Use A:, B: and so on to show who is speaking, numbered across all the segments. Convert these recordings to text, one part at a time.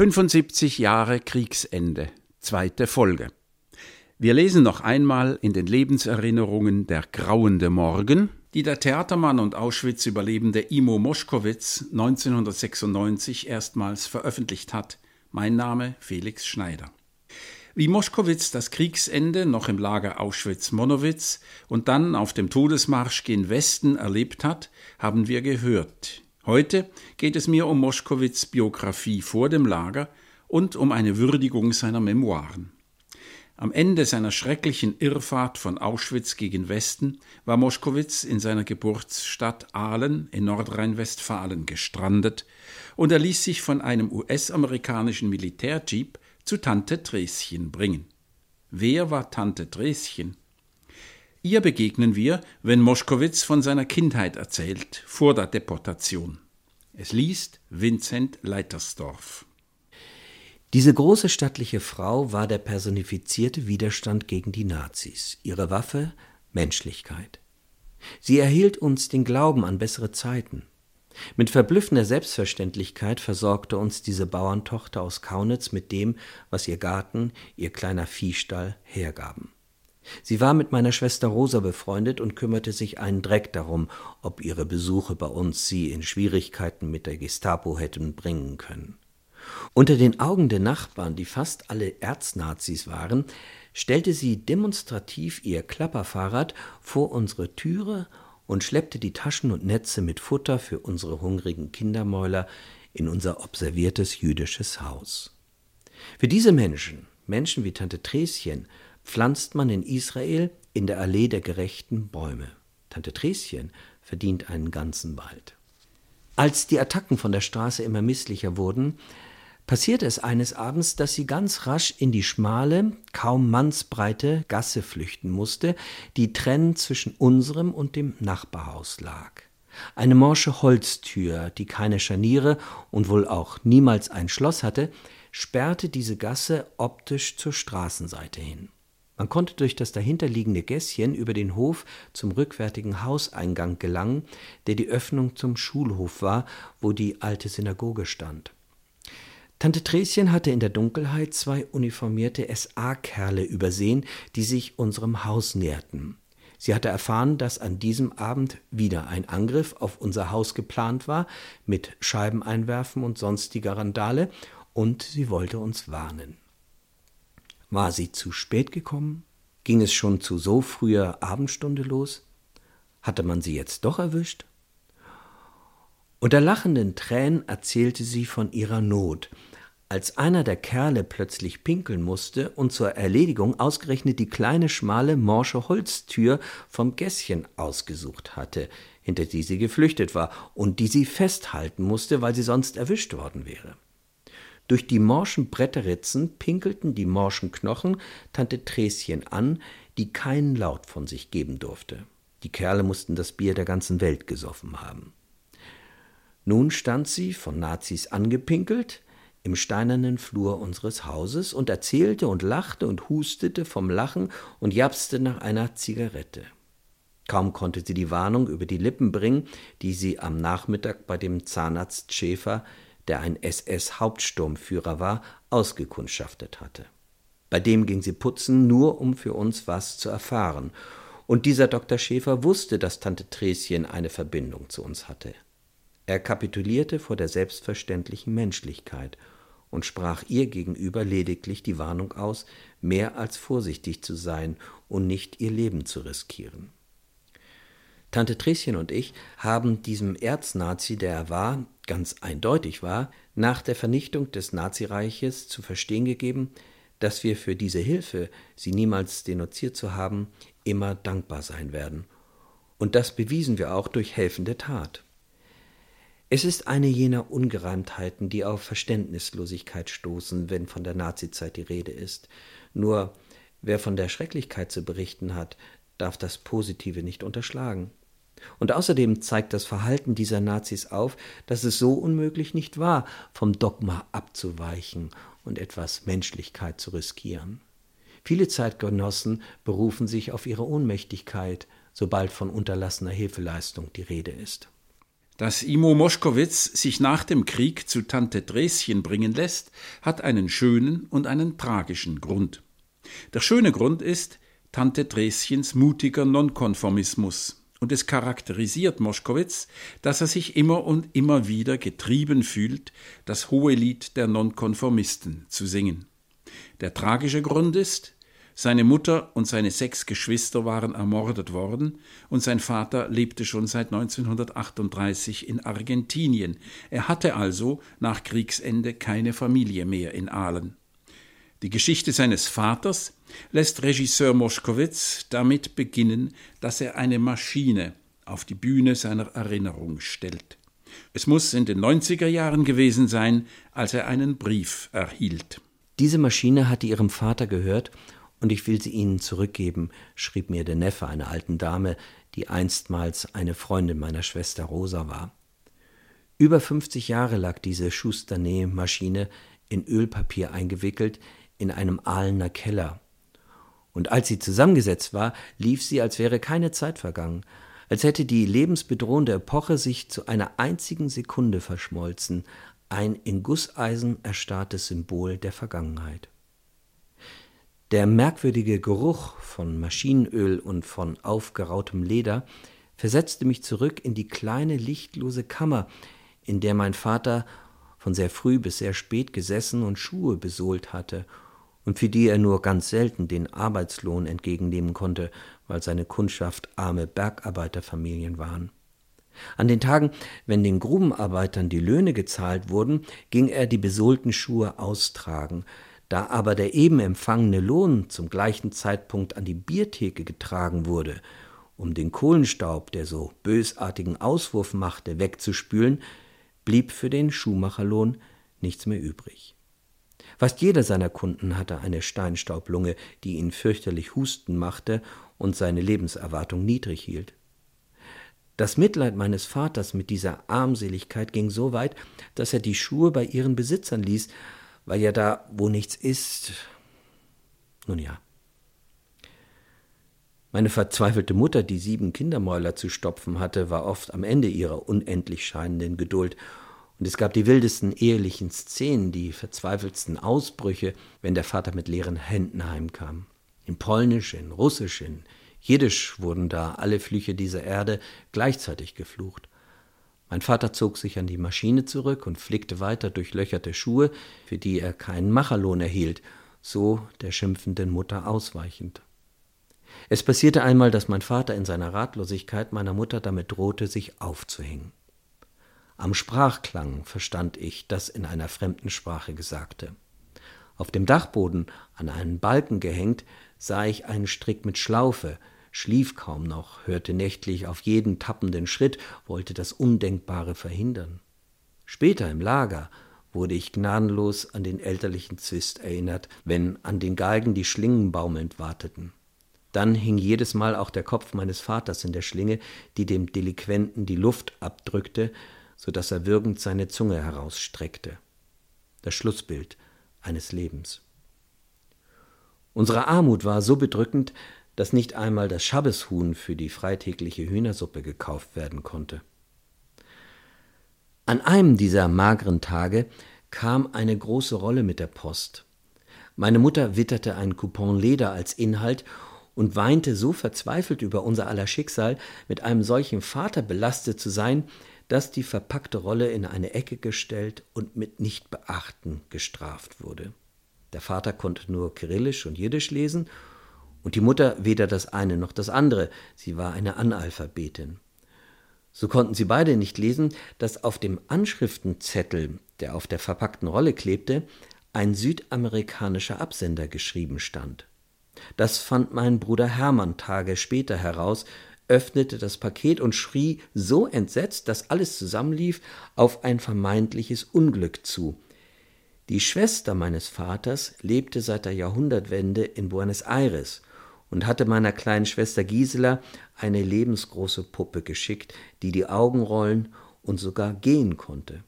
A: 75 Jahre Kriegsende, zweite Folge. Wir lesen noch einmal in den Lebenserinnerungen Der grauende Morgen, die der Theatermann und Auschwitz-Überlebende Imo Moschkowitz 1996 erstmals veröffentlicht hat. Mein Name Felix Schneider. Wie Moschkowitz das Kriegsende noch im Lager Auschwitz-Monowitz und dann auf dem Todesmarsch gen Westen erlebt hat, haben wir gehört. Heute geht es mir um Moschkowitz Biografie vor dem Lager und um eine Würdigung seiner Memoiren. Am Ende seiner schrecklichen Irrfahrt von Auschwitz gegen Westen war Moschkowitz in seiner Geburtsstadt Aalen in Nordrhein-Westfalen gestrandet und er ließ sich von einem US-amerikanischen Militärjeep zu Tante Treschen bringen. Wer war Tante Treschen? Ihr begegnen wir, wenn Moschkowitz von seiner Kindheit erzählt, vor der Deportation. Es liest Vincent Leitersdorf.
B: Diese große stattliche Frau war der personifizierte Widerstand gegen die Nazis. Ihre Waffe Menschlichkeit. Sie erhielt uns den Glauben an bessere Zeiten. Mit verblüffender Selbstverständlichkeit versorgte uns diese Bauerntochter aus Kaunitz mit dem, was ihr Garten, ihr kleiner Viehstall hergaben. Sie war mit meiner Schwester Rosa befreundet und kümmerte sich einen Dreck darum, ob ihre Besuche bei uns sie in Schwierigkeiten mit der Gestapo hätten bringen können. Unter den Augen der Nachbarn, die fast alle Erznazis waren, stellte sie demonstrativ ihr Klapperfahrrad vor unsere Türe und schleppte die Taschen und Netze mit Futter für unsere hungrigen Kindermäuler in unser observiertes jüdisches Haus. Für diese Menschen, Menschen wie Tante Treschen, pflanzt man in Israel in der Allee der gerechten Bäume. Tante Treschen verdient einen ganzen Wald. Als die Attacken von der Straße immer misslicher wurden, passierte es eines Abends, dass sie ganz rasch in die schmale, kaum mannsbreite Gasse flüchten musste, die trennend zwischen unserem und dem Nachbarhaus lag. Eine morsche Holztür, die keine Scharniere und wohl auch niemals ein Schloss hatte, sperrte diese Gasse optisch zur Straßenseite hin. Man konnte durch das dahinterliegende Gässchen über den Hof zum rückwärtigen Hauseingang gelangen, der die Öffnung zum Schulhof war, wo die alte Synagoge stand. Tante Treschen hatte in der Dunkelheit zwei uniformierte SA-Kerle übersehen, die sich unserem Haus näherten. Sie hatte erfahren, dass an diesem Abend wieder ein Angriff auf unser Haus geplant war, mit Scheibeneinwerfen und sonstiger Randale, und sie wollte uns warnen. War sie zu spät gekommen? Ging es schon zu so früher Abendstunde los? Hatte man sie jetzt doch erwischt? Unter lachenden Tränen erzählte sie von ihrer Not, als einer der Kerle plötzlich pinkeln musste und zur Erledigung ausgerechnet die kleine, schmale, morsche Holztür vom Gässchen ausgesucht hatte, hinter die sie geflüchtet war und die sie festhalten musste, weil sie sonst erwischt worden wäre. Durch die morschen Bretterritzen pinkelten die morschen Knochen Tante Treschen an, die keinen Laut von sich geben durfte. Die Kerle mussten das Bier der ganzen Welt gesoffen haben. Nun stand sie, von Nazis angepinkelt, im steinernen Flur unseres Hauses und erzählte und lachte und hustete vom Lachen und japste nach einer Zigarette. Kaum konnte sie die Warnung über die Lippen bringen, die sie am Nachmittag bei dem Zahnarzt Schäfer, der ein SS-Hauptsturmführer war, ausgekundschaftet hatte. Bei dem ging sie putzen, nur um für uns was zu erfahren. Und dieser Dr. Schäfer wusste, dass Tante Treschen eine Verbindung zu uns hatte. Er kapitulierte vor der selbstverständlichen Menschlichkeit und sprach ihr gegenüber lediglich die Warnung aus, mehr als vorsichtig zu sein und nicht ihr Leben zu riskieren. Tante Treschen und ich haben diesem Erznazi, der er war, ganz eindeutig war, nach der Vernichtung des Nazireiches zu verstehen gegeben, dass wir für diese Hilfe, sie niemals denunziert zu haben, immer dankbar sein werden. Und das bewiesen wir auch durch helfende Tat. Es ist eine jener Ungereimtheiten, die auf Verständnislosigkeit stoßen, wenn von der Nazizeit die Rede ist. Nur wer von der Schrecklichkeit zu berichten hat, darf das Positive nicht unterschlagen. Und außerdem zeigt das Verhalten dieser Nazis auf, dass es so unmöglich nicht war, vom Dogma abzuweichen und etwas Menschlichkeit zu riskieren. Viele Zeitgenossen berufen sich auf ihre Ohnmächtigkeit, sobald von unterlassener Hilfeleistung die Rede ist.
A: Dass Imo Moschkowitz sich nach dem Krieg zu Tante Dräschen bringen lässt, hat einen schönen und einen tragischen Grund. Der schöne Grund ist Tante Dräschens mutiger Nonkonformismus, und es charakterisiert Moschkowitz, dass er sich immer und immer wieder getrieben fühlt, das hohe Lied der Nonkonformisten zu singen. Der tragische Grund ist, seine Mutter und seine sechs Geschwister waren ermordet worden und sein Vater lebte schon seit 1938 in Argentinien. Er hatte also nach Kriegsende keine Familie mehr in Aalen. Die Geschichte seines Vaters lässt Regisseur Moschkowitz damit beginnen, dass er eine Maschine auf die Bühne seiner Erinnerung stellt. Es muss in den 90er Jahren gewesen sein, als er einen Brief erhielt.
B: Diese Maschine hatte ihrem Vater gehört und ich will sie Ihnen zurückgeben, schrieb mir der Neffe einer alten Dame, die einstmals eine Freundin meiner Schwester Rosa war. Über 50 Jahre lag diese Schusternet-Maschine in Ölpapier eingewickelt in einem Ahlener Keller. Und als sie zusammengesetzt war, lief sie, als wäre keine Zeit vergangen, als hätte die lebensbedrohende Epoche sich zu einer einzigen Sekunde verschmolzen, ein in Gusseisen erstarrtes Symbol der Vergangenheit. Der merkwürdige Geruch von Maschinenöl und von aufgerautem Leder versetzte mich zurück in die kleine lichtlose Kammer, in der mein Vater von sehr früh bis sehr spät gesessen und Schuhe besohlt hatte und für die er nur ganz selten den Arbeitslohn entgegennehmen konnte, weil seine Kundschaft arme Bergarbeiterfamilien waren. An den Tagen, wenn den Grubenarbeitern die Löhne gezahlt wurden, ging er die besohlten Schuhe austragen, da aber der eben empfangene Lohn zum gleichen Zeitpunkt an die Biertheke getragen wurde, um den Kohlenstaub, der so bösartigen Auswurf machte, wegzuspülen, blieb für den Schuhmacherlohn nichts mehr übrig. Fast jeder seiner Kunden hatte eine Steinstaublunge, die ihn fürchterlich husten machte und seine Lebenserwartung niedrig hielt. Das Mitleid meines Vaters mit dieser Armseligkeit ging so weit, dass er die Schuhe bei ihren Besitzern ließ, weil ja da, wo nichts ist. Nun ja. Meine verzweifelte Mutter, die sieben Kindermäuler zu stopfen hatte, war oft am Ende ihrer unendlich scheinenden Geduld, und es gab die wildesten ehelichen Szenen, die verzweifeltsten Ausbrüche, wenn der Vater mit leeren Händen heimkam. In Polnisch, in Russisch, in Jiddisch wurden da alle Flüche dieser Erde gleichzeitig geflucht. Mein Vater zog sich an die Maschine zurück und flickte weiter durchlöcherte Schuhe, für die er keinen Macherlohn erhielt, so der schimpfenden Mutter ausweichend. Es passierte einmal, dass mein Vater in seiner Ratlosigkeit meiner Mutter damit drohte, sich aufzuhängen. Am Sprachklang verstand ich das in einer fremden Sprache Gesagte. Auf dem Dachboden, an einen Balken gehängt, sah ich einen Strick mit Schlaufe, schlief kaum noch, hörte nächtlich auf jeden tappenden Schritt, wollte das Undenkbare verhindern. Später im Lager wurde ich gnadenlos an den elterlichen Zwist erinnert, wenn an den Galgen die Schlingen baumelnd warteten. Dann hing jedes Mal auch der Kopf meines Vaters in der Schlinge, die dem Delinquenten die Luft abdrückte, so dass er würgend seine Zunge herausstreckte. Das Schlussbild eines Lebens. Unsere Armut war so bedrückend, dass nicht einmal das Schabbeshuhn für die freitägliche Hühnersuppe gekauft werden konnte. An einem dieser mageren Tage kam eine große Rolle mit der Post. Meine Mutter witterte ein Coupon Leder als Inhalt und weinte so verzweifelt über unser aller Schicksal, mit einem solchen Vater belastet zu sein, dass die verpackte Rolle in eine Ecke gestellt und mit Nichtbeachten gestraft wurde. Der Vater konnte nur Kyrillisch und Jiddisch lesen und die Mutter weder das eine noch das andere, sie war eine Analphabetin. So konnten sie beide nicht lesen, dass auf dem Anschriftenzettel, der auf der verpackten Rolle klebte, ein südamerikanischer Absender geschrieben stand. Das fand mein Bruder Hermann Tage später heraus, öffnete das Paket und schrie so entsetzt, dass alles zusammenlief, auf ein vermeintliches Unglück zu. Die Schwester meines Vaters lebte seit der Jahrhundertwende in Buenos Aires und hatte meiner kleinen Schwester Gisela eine lebensgroße Puppe geschickt, die die Augen rollen und sogar gehen konnte.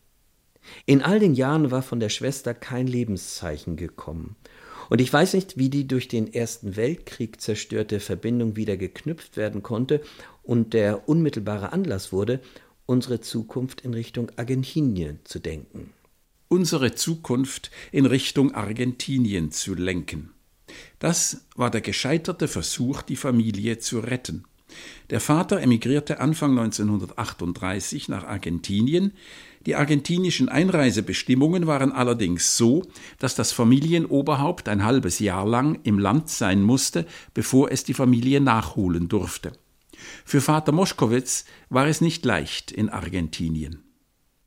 B: In all den Jahren war von der Schwester kein Lebenszeichen gekommen. Und ich weiß nicht, wie die durch den Ersten Weltkrieg zerstörte Verbindung wieder geknüpft werden konnte und der unmittelbare Anlass wurde, unsere Zukunft in Richtung Argentinien zu denken.
A: Unsere Zukunft in Richtung Argentinien zu lenken. Das war der gescheiterte Versuch, die Familie zu retten. Der Vater emigrierte Anfang 1938 nach Argentinien. Die argentinischen Einreisebestimmungen waren allerdings so, dass das Familienoberhaupt ein halbes Jahr lang im Land sein musste, bevor es die Familie nachholen durfte. Für Vater Moschkowitz war es nicht leicht in Argentinien.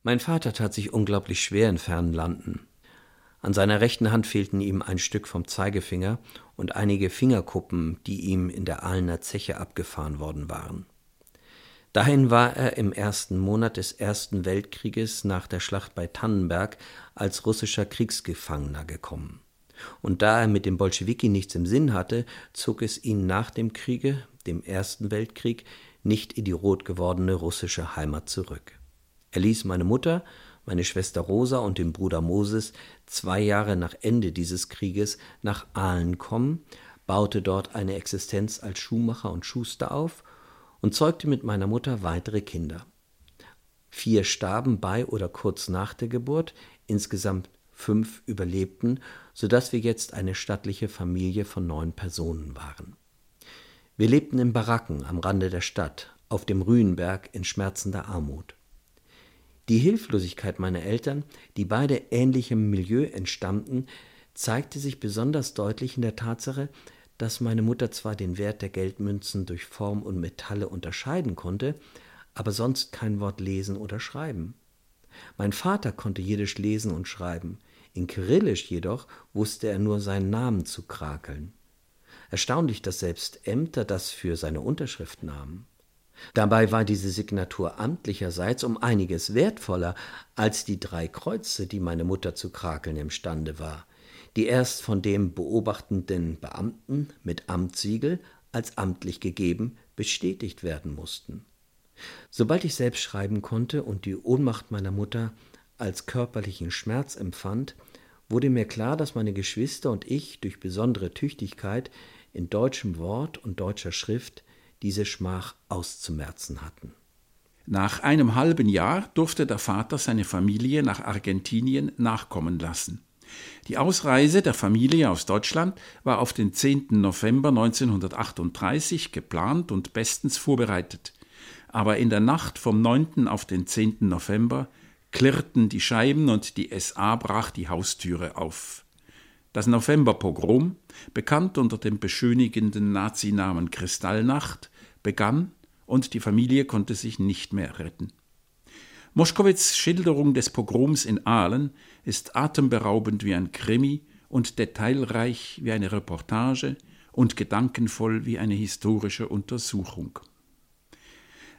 B: Mein Vater tat sich unglaublich schwer in fernen Landen. An seiner rechten Hand fehlten ihm ein Stück vom Zeigefinger und einige Fingerkuppen, die ihm in der Ahlener Zeche abgefahren worden waren. Dahin war er im ersten Monat des Ersten Weltkrieges nach der Schlacht bei Tannenberg als russischer Kriegsgefangener gekommen. Und da er mit dem Bolschewiki nichts im Sinn hatte, zog es ihn nach dem Kriege, dem Ersten Weltkrieg, nicht in die rot gewordene russische Heimat zurück. Er ließ meine Mutter meine Schwester Rosa und den Bruder Moses zwei Jahre nach Ende dieses Krieges nach Aalen kommen, baute dort eine Existenz als Schuhmacher und Schuster auf und zeugte mit meiner Mutter weitere Kinder. Vier starben bei oder kurz nach der Geburt, insgesamt fünf überlebten, so dass wir jetzt eine stattliche Familie von neun Personen waren. Wir lebten in Baracken am Rande der Stadt, auf dem Rühenberg in schmerzender Armut. Die Hilflosigkeit meiner Eltern, die beide ähnlichem Milieu entstammten, zeigte sich besonders deutlich in der Tatsache, dass meine Mutter zwar den Wert der Geldmünzen durch Form und Metalle unterscheiden konnte, aber sonst kein Wort lesen oder schreiben. Mein Vater konnte Jiddisch lesen und schreiben, in Kyrillisch jedoch wusste er nur seinen Namen zu krakeln. Erstaunlich, dass selbst Ämter das für seine Unterschrift nahmen. Dabei war diese Signatur amtlicherseits um einiges wertvoller als die drei Kreuze, die meine Mutter zu krakeln imstande war, die erst von dem beobachtenden Beamten mit Amtssiegel als amtlich gegeben bestätigt werden mussten. Sobald ich selbst schreiben konnte und die Ohnmacht meiner Mutter als körperlichen Schmerz empfand, wurde mir klar, dass meine Geschwister und ich durch besondere Tüchtigkeit in deutschem Wort und deutscher Schrift diese Schmach auszumerzen hatten.
A: Nach einem halben Jahr durfte der Vater seine Familie nach Argentinien nachkommen lassen. Die Ausreise der Familie aus Deutschland war auf den 10. November 1938 geplant und bestens vorbereitet. Aber in der Nacht vom 9. auf den 10. November klirrten die Scheiben und die SA brach die Haustüre auf. Das Novemberpogrom, bekannt unter dem beschönigenden Nazinamen Kristallnacht, begann und die Familie konnte sich nicht mehr retten. Moschkowitz' Schilderung des Pogroms in Aalen ist atemberaubend wie ein Krimi und detailreich wie eine Reportage und gedankenvoll wie eine historische Untersuchung.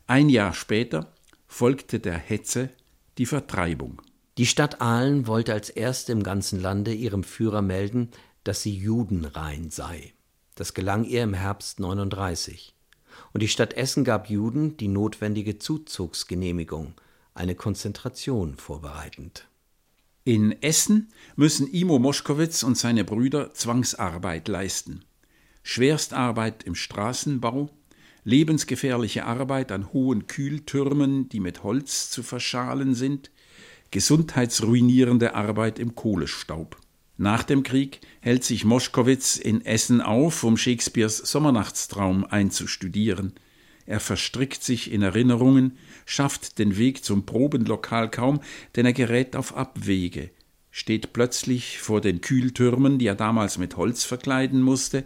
A: Ein Jahr später folgte der Hetze die Vertreibung.
B: Die Stadt Aalen wollte als erste im ganzen Lande ihrem Führer melden, dass sie judenrein sei. Das gelang ihr im Herbst 39. Und die Stadt Essen gab Juden die notwendige Zuzugsgenehmigung, eine Konzentration vorbereitend.
A: In Essen müssen Imo Moschkowitz und seine Brüder Zwangsarbeit leisten. Schwerstarbeit im Straßenbau, lebensgefährliche Arbeit an hohen Kühltürmen, die mit Holz zu verschalen sind, gesundheitsruinierende Arbeit im Kohlestaub. Nach dem Krieg hält sich Moschkowitz in Essen auf, um Shakespeares Sommernachtstraum einzustudieren. Er verstrickt sich in Erinnerungen, schafft den Weg zum Probenlokal kaum, denn er gerät auf Abwege, steht plötzlich vor den Kühltürmen, die er damals mit Holz verkleiden musste,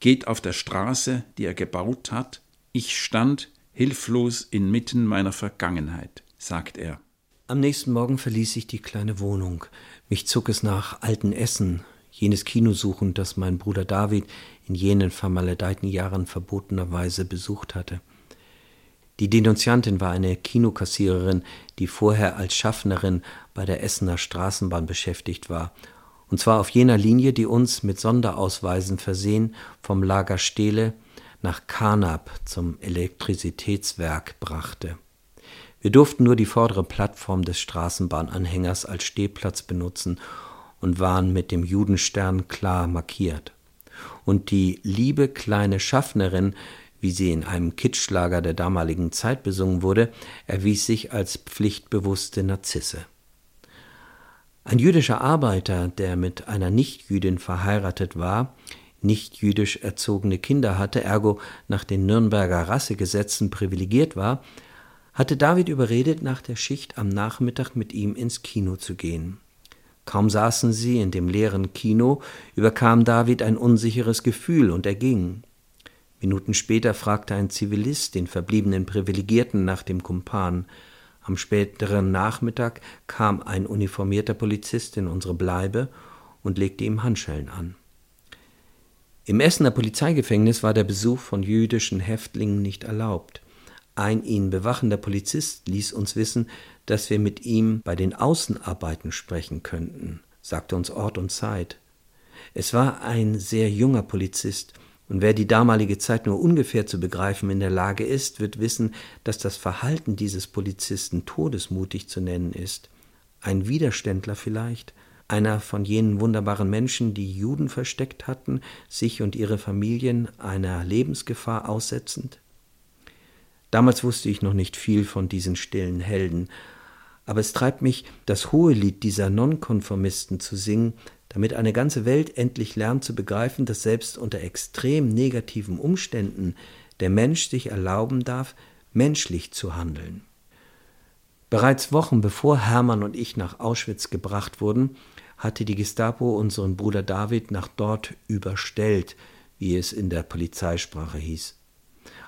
A: geht auf der Straße, die er gebaut hat. Ich stand hilflos inmitten meiner Vergangenheit, sagt er.
B: Am nächsten Morgen verließ ich die kleine Wohnung. Mich zog es nach Alten Essen, jenes Kino suchend, das mein Bruder David in jenen vermaledeiten Jahren verbotenerweise besucht hatte. Die Denunziantin war eine Kinokassiererin, die vorher als Schaffnerin bei der Essener Straßenbahn beschäftigt war, und zwar auf jener Linie, die uns mit Sonderausweisen versehen vom Lager Stehle nach Karnap zum Elektrizitätswerk brachte. Wir durften nur die vordere Plattform des Straßenbahnanhängers als Stehplatz benutzen und waren mit dem Judenstern klar markiert. Und die liebe kleine Schaffnerin, wie sie in einem Kitschlager der damaligen Zeit besungen wurde, erwies sich als pflichtbewusste Narzisse. Ein jüdischer Arbeiter, der mit einer Nichtjüdin verheiratet war, nicht jüdisch erzogene Kinder hatte, ergo nach den Nürnberger Rassegesetzen privilegiert war, hatte David überredet, nach der Schicht am Nachmittag mit ihm ins Kino zu gehen. Kaum saßen sie in dem leeren Kino, überkam David ein unsicheres Gefühl und er ging. Minuten später fragte ein Zivilist den verbliebenen Privilegierten nach dem Kumpan. Am späteren Nachmittag kam ein uniformierter Polizist in unsere Bleibe und legte ihm Handschellen an. Im Essener Polizeigefängnis war der Besuch von jüdischen Häftlingen nicht erlaubt. Ein ihn bewachender Polizist ließ uns wissen, dass wir mit ihm bei den Außenarbeiten sprechen könnten, sagte uns Ort und Zeit. Es war ein sehr junger Polizist, und wer die damalige Zeit nur ungefähr zu begreifen in der Lage ist, wird wissen, dass das Verhalten dieses Polizisten todesmutig zu nennen ist. Ein Widerständler vielleicht, einer von jenen wunderbaren Menschen, die Juden versteckt hatten, sich und ihre Familien einer Lebensgefahr aussetzend? Damals wusste ich noch nicht viel von diesen stillen Helden, aber es treibt mich, das hohe Lied dieser Nonkonformisten zu singen, damit eine ganze Welt endlich lernt zu begreifen, dass selbst unter extrem negativen Umständen der Mensch sich erlauben darf, menschlich zu handeln. Bereits Wochen bevor Hermann und ich nach Auschwitz gebracht wurden, hatte die Gestapo unseren Bruder David nach dort überstellt, wie es in der Polizeisprache hieß.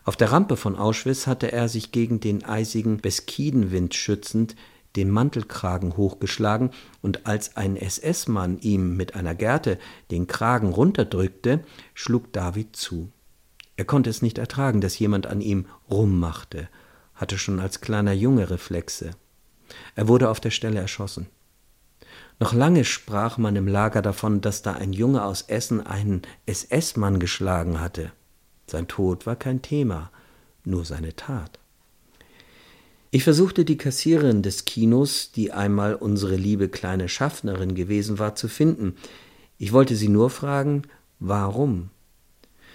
B: Auf der Rampe von Auschwitz hatte er sich gegen den eisigen Beskidenwind schützend den Mantelkragen hochgeschlagen, und als ein SS-Mann ihm mit einer Gerte den Kragen runterdrückte, schlug David zu. Er konnte es nicht ertragen, dass jemand an ihm rummachte, hatte schon als kleiner Junge Reflexe. Er wurde auf der Stelle erschossen. Noch lange sprach man im Lager davon, dass da ein Junge aus Essen einen SS-Mann geschlagen hatte. Sein Tod war kein Thema, nur seine Tat. Ich versuchte die Kassiererin des Kinos, die einmal unsere liebe kleine Schaffnerin gewesen war, zu finden. Ich wollte sie nur fragen, warum?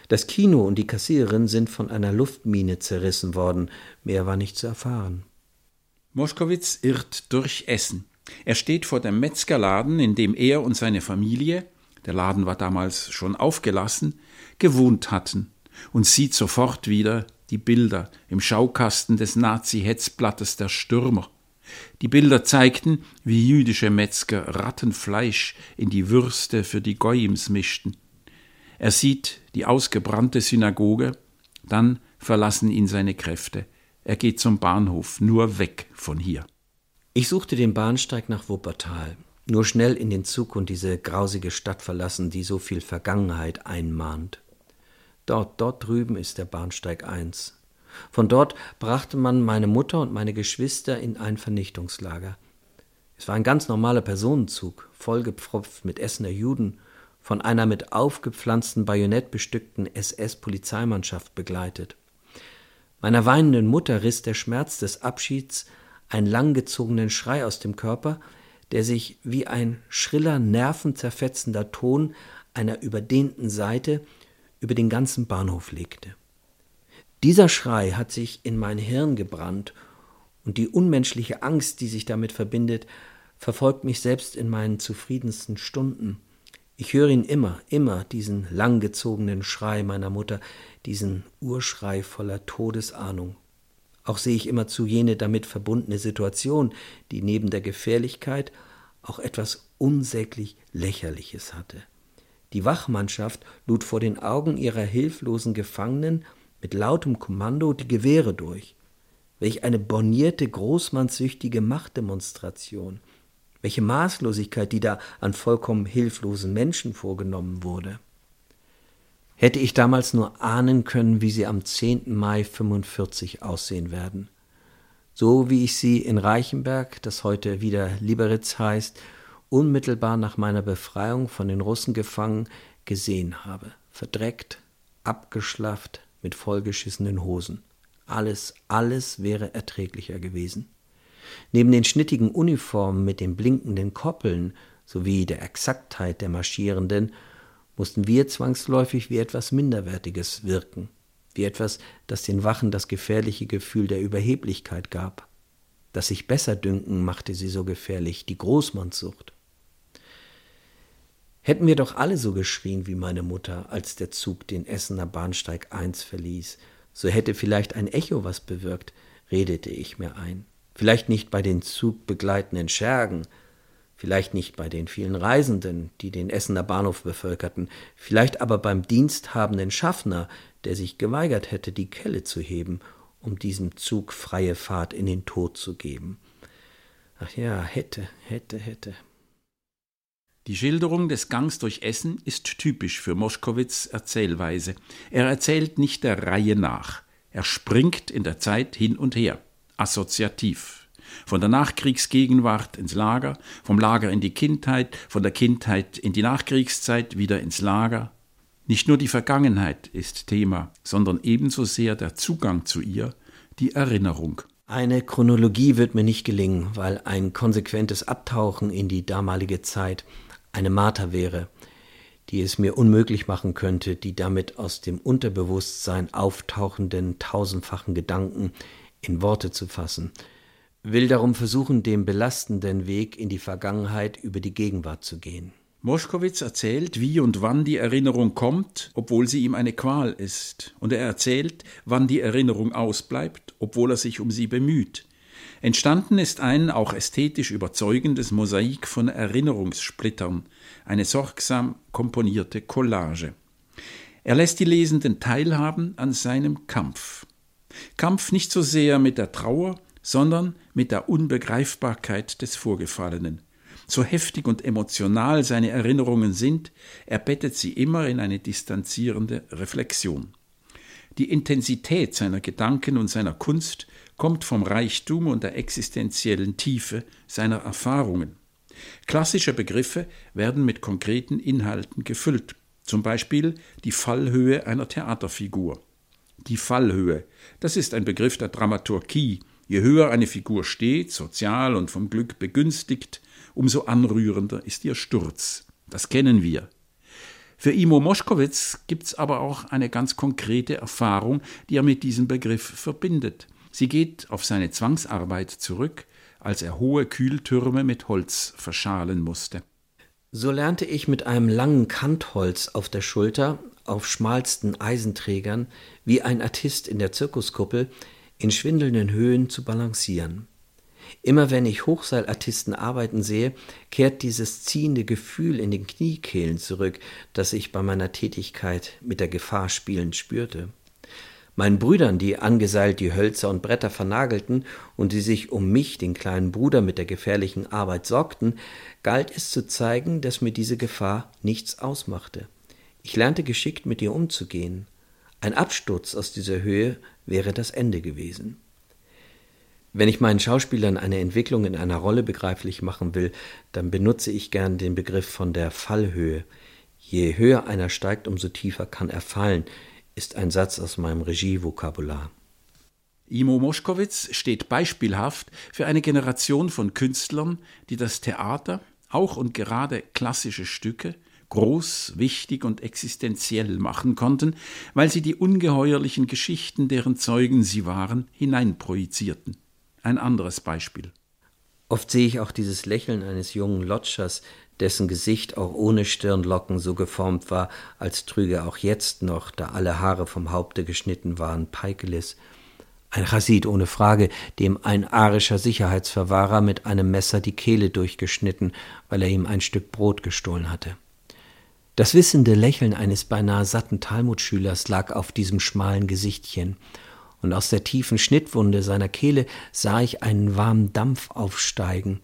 B: Das Kino und die Kassiererin sind von einer Luftmine zerrissen worden, mehr war nicht zu erfahren.
A: Moschkowitz irrt durch Essen. Er steht vor dem Metzgerladen, in dem er und seine Familie, der Laden war damals schon aufgelassen, gewohnt hatten, und sieht sofort wieder die Bilder im Schaukasten des Nazi-Hetzblattes der Stürmer. Die Bilder zeigten, wie jüdische Metzger Rattenfleisch in die Würste für die Goyims mischten. Er sieht die ausgebrannte Synagoge, dann verlassen ihn seine Kräfte. Er geht zum Bahnhof, nur weg von hier.
B: Ich suchte den Bahnsteig nach Wuppertal, nur schnell in den Zug und diese grausige Stadt verlassen, die so viel Vergangenheit einmahnt. Dort, dort drüben ist der Bahnsteig 1. Von dort brachte man meine Mutter und meine Geschwister in ein Vernichtungslager. Es war ein ganz normaler Personenzug, vollgepfropft mit Essener Juden, von einer mit aufgepflanzten Bajonett bestückten SS-Polizeimannschaft begleitet. Meiner weinenden Mutter riss der Schmerz des Abschieds einen langgezogenen Schrei aus dem Körper, der sich wie ein schriller, nervenzerfetzender Ton einer überdehnten Seite über den ganzen Bahnhof legte. Dieser Schrei hat sich in mein Hirn gebrannt, und die unmenschliche Angst, die sich damit verbindet, verfolgt mich selbst in meinen zufriedensten Stunden. Ich höre ihn immer, immer, diesen langgezogenen Schrei meiner Mutter, diesen Urschrei voller Todesahnung. Auch sehe ich immerzu jene damit verbundene Situation, die neben der Gefährlichkeit auch etwas unsäglich Lächerliches hatte. Die Wachmannschaft lud vor den Augen ihrer hilflosen Gefangenen mit lautem Kommando die Gewehre durch. Welch eine bornierte, großmannssüchtige Machtdemonstration. Welche Maßlosigkeit, die da an vollkommen hilflosen Menschen vorgenommen wurde. Hätte ich damals nur ahnen können, wie sie am 10. Mai 45 aussehen werden. So wie ich sie in Reichenberg, das heute wieder Liberitz heißt, unmittelbar nach meiner Befreiung von den Russen gefangen gesehen habe. Verdreckt, abgeschlafft, mit vollgeschissenen Hosen. Alles, alles wäre erträglicher gewesen. Neben den schnittigen Uniformen mit den blinkenden Koppeln sowie der Exaktheit der Marschierenden mussten wir zwangsläufig wie etwas Minderwertiges wirken. wie etwas, das den Wachen das gefährliche Gefühl der Überheblichkeit gab. Das sich besser dünken machte sie so gefährlich, die Großmannssucht. Hätten wir doch alle so geschrien wie meine Mutter, als der Zug den Essener Bahnsteig 1 verließ, so hätte vielleicht ein Echo was bewirkt, redete ich mir ein. Vielleicht nicht bei den zugbegleitenden Schergen, vielleicht nicht bei den vielen Reisenden, die den Essener Bahnhof bevölkerten, vielleicht aber beim diensthabenden Schaffner, der sich geweigert hätte, die Kelle zu heben, um diesem Zug freie Fahrt in den Tod zu geben. Ach ja, hätte, hätte, hätte.
A: Die Schilderung des Gangs durch Essen ist typisch für Moschkowitz Erzählweise. Er erzählt nicht der Reihe nach. Er springt in der Zeit hin und her, assoziativ. Von der Nachkriegsgegenwart ins Lager, vom Lager in die Kindheit, von der Kindheit in die Nachkriegszeit wieder ins Lager. Nicht nur die Vergangenheit ist Thema, sondern ebenso sehr der Zugang zu ihr, die Erinnerung.
B: Eine Chronologie wird mir nicht gelingen, weil ein konsequentes Abtauchen in die damalige Zeit eine Marter wäre, die es mir unmöglich machen könnte, die damit aus dem Unterbewusstsein auftauchenden tausendfachen Gedanken in Worte zu fassen, will darum versuchen, den belastenden Weg in die Vergangenheit über die Gegenwart zu gehen.
A: Moschkowitz erzählt, wie und wann die Erinnerung kommt, obwohl sie ihm eine Qual ist, und er erzählt, wann die Erinnerung ausbleibt, obwohl er sich um sie bemüht. Entstanden ist ein auch ästhetisch überzeugendes Mosaik von Erinnerungssplittern, eine sorgsam komponierte Collage. Er lässt die Lesenden teilhaben an seinem Kampf. Kampf nicht so sehr mit der Trauer, sondern mit der Unbegreifbarkeit des Vorgefallenen. So heftig und emotional seine Erinnerungen sind, er bettet sie immer in eine distanzierende Reflexion. Die Intensität seiner Gedanken und seiner Kunst kommt vom Reichtum und der existenziellen Tiefe seiner Erfahrungen. Klassische Begriffe werden mit konkreten Inhalten gefüllt, zum Beispiel die Fallhöhe einer Theaterfigur. Die Fallhöhe, das ist ein Begriff der Dramaturgie. Je höher eine Figur steht, sozial und vom Glück begünstigt, umso anrührender ist ihr Sturz. Das kennen wir. Für Imo Moschkowitz gibt's aber auch eine ganz konkrete Erfahrung, die er mit diesem Begriff verbindet. Sie geht auf seine Zwangsarbeit zurück, als er hohe Kühltürme mit Holz verschalen musste.
B: So lernte ich mit einem langen Kantholz auf der Schulter, auf schmalsten Eisenträgern, wie ein Artist in der Zirkuskuppel, in schwindelnden Höhen zu balancieren. Immer wenn ich Hochseilartisten arbeiten sehe, kehrt dieses ziehende Gefühl in den Kniekehlen zurück, das ich bei meiner Tätigkeit mit der Gefahr spielend spürte. Meinen Brüdern, die angeseilt die Hölzer und Bretter vernagelten und die sich um mich, den kleinen Bruder, mit der gefährlichen Arbeit sorgten, galt es zu zeigen, dass mir diese Gefahr nichts ausmachte. Ich lernte geschickt mit ihr umzugehen. Ein Absturz aus dieser Höhe wäre das Ende gewesen. Wenn ich meinen Schauspielern eine Entwicklung in einer Rolle begreiflich machen will, dann benutze ich gern den Begriff von der Fallhöhe. Je höher einer steigt, umso tiefer kann er fallen, ist ein Satz aus meinem Regievokabular.
A: Imo Moschkowitz steht beispielhaft für eine Generation von Künstlern, die das Theater, auch und gerade klassische Stücke, groß, wichtig und existenziell machen konnten, weil sie die ungeheuerlichen Geschichten, deren Zeugen sie waren, hineinprojizierten. Ein anderes Beispiel.
B: Oft sehe ich auch dieses Lächeln eines jungen Lotschers, dessen Gesicht auch ohne Stirnlocken so geformt war, als trüge er auch jetzt noch, da alle Haare vom Haupte geschnitten waren, Peikelis. Ein Chassid ohne Frage, dem ein arischer Sicherheitsverwahrer mit einem Messer die Kehle durchgeschnitten, weil er ihm ein Stück Brot gestohlen hatte. Das wissende Lächeln eines beinahe satten Talmudschülers lag auf diesem schmalen Gesichtchen, und aus der tiefen Schnittwunde seiner Kehle sah ich einen warmen Dampf aufsteigen,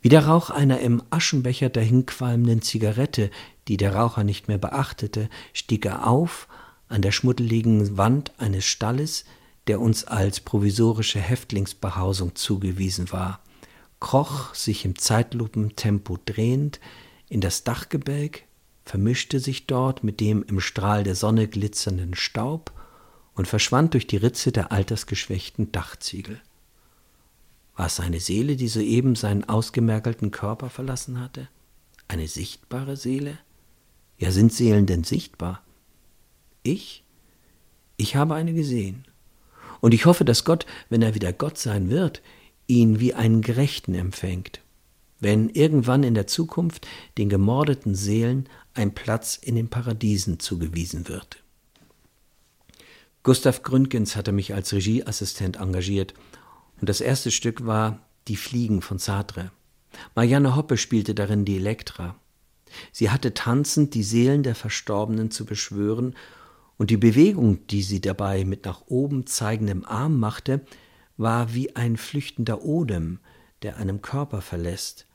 B: wie der Rauch einer im Aschenbecher dahinqualmenden Zigarette, die der Raucher nicht mehr beachtete, stieg er auf an der schmuddeligen Wand eines Stalles, der uns als provisorische Häftlingsbehausung zugewiesen war, kroch sich im Zeitlupentempo drehend in das Dachgebälk, vermischte sich dort mit dem im Strahl der Sonne glitzernden Staub und verschwand durch die Ritze der altersgeschwächten Dachziegel. War es seine Seele, die soeben seinen ausgemergelten Körper verlassen hatte? Eine sichtbare Seele? Ja, sind Seelen denn sichtbar? Ich? Ich habe eine gesehen. Und ich hoffe, dass Gott, wenn er wieder Gott sein wird, ihn wie einen Gerechten empfängt, wenn irgendwann in der Zukunft den gemordeten Seelen ein Platz in den Paradiesen zugewiesen wird. Gustav Gründgens hatte mich als Regieassistent engagiert und das erste Stück war Die Fliegen von Sartre. Marianne Hoppe spielte darin die Elektra. Sie hatte tanzend die Seelen der Verstorbenen zu beschwören, und die Bewegung, die sie dabei mit nach oben zeigendem Arm machte, war wie ein flüchtender Odem, der einem Körper verlässt,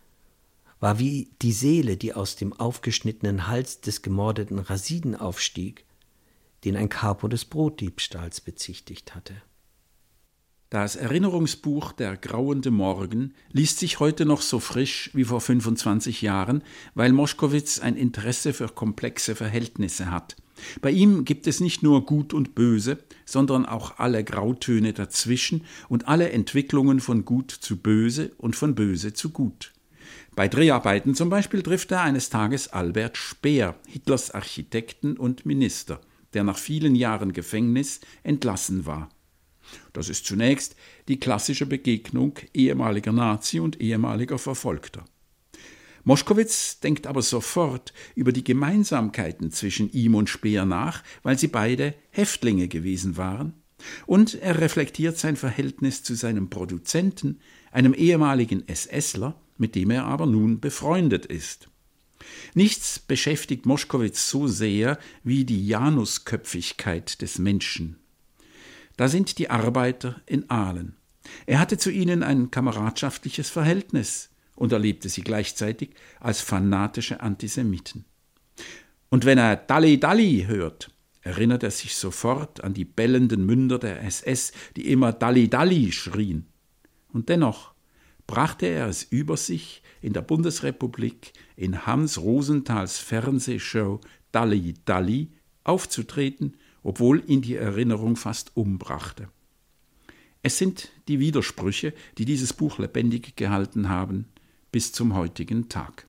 B: war wie die Seele, die aus dem aufgeschnittenen Hals des gemordeten Rasiden aufstieg, den ein Capo des Brotdiebstahls bezichtigt hatte.
A: Das Erinnerungsbuch Der grauende Morgen liest sich heute noch so frisch wie vor 25 Jahren, weil Moschkowitz ein Interesse für komplexe Verhältnisse hat. Bei ihm gibt es nicht nur Gut und Böse, sondern auch alle Grautöne dazwischen und alle Entwicklungen von Gut zu Böse und von Böse zu Gut. Bei Dreharbeiten zum Beispiel trifft er eines Tages Albert Speer, Hitlers Architekten und Minister, der nach vielen Jahren Gefängnis entlassen war. Das ist zunächst die klassische Begegnung ehemaliger Nazi und ehemaliger Verfolgter. Moschkowitz denkt aber sofort über die Gemeinsamkeiten zwischen ihm und Speer nach, weil sie beide Häftlinge gewesen waren, und er reflektiert sein Verhältnis zu seinem Produzenten, einem ehemaligen SSler, mit dem er aber nun befreundet ist. Nichts beschäftigt Moschkowitz so sehr wie die Janusköpfigkeit des Menschen. Da sind die Arbeiter in Aalen. Er hatte zu ihnen ein kameradschaftliches Verhältnis und erlebte sie gleichzeitig als fanatische Antisemiten. Und wenn er Dalli Dalli hört, erinnert er sich sofort an die bellenden Münder der SS, die immer Dalli Dalli schrien. Und dennoch brachte er es über sich, in der Bundesrepublik in Hans Rosenthals Fernsehshow Dalli Dalli aufzutreten obwohl ihn die Erinnerung fast umbrachte. Es sind die Widersprüche, die dieses Buch lebendig gehalten haben bis zum heutigen Tag.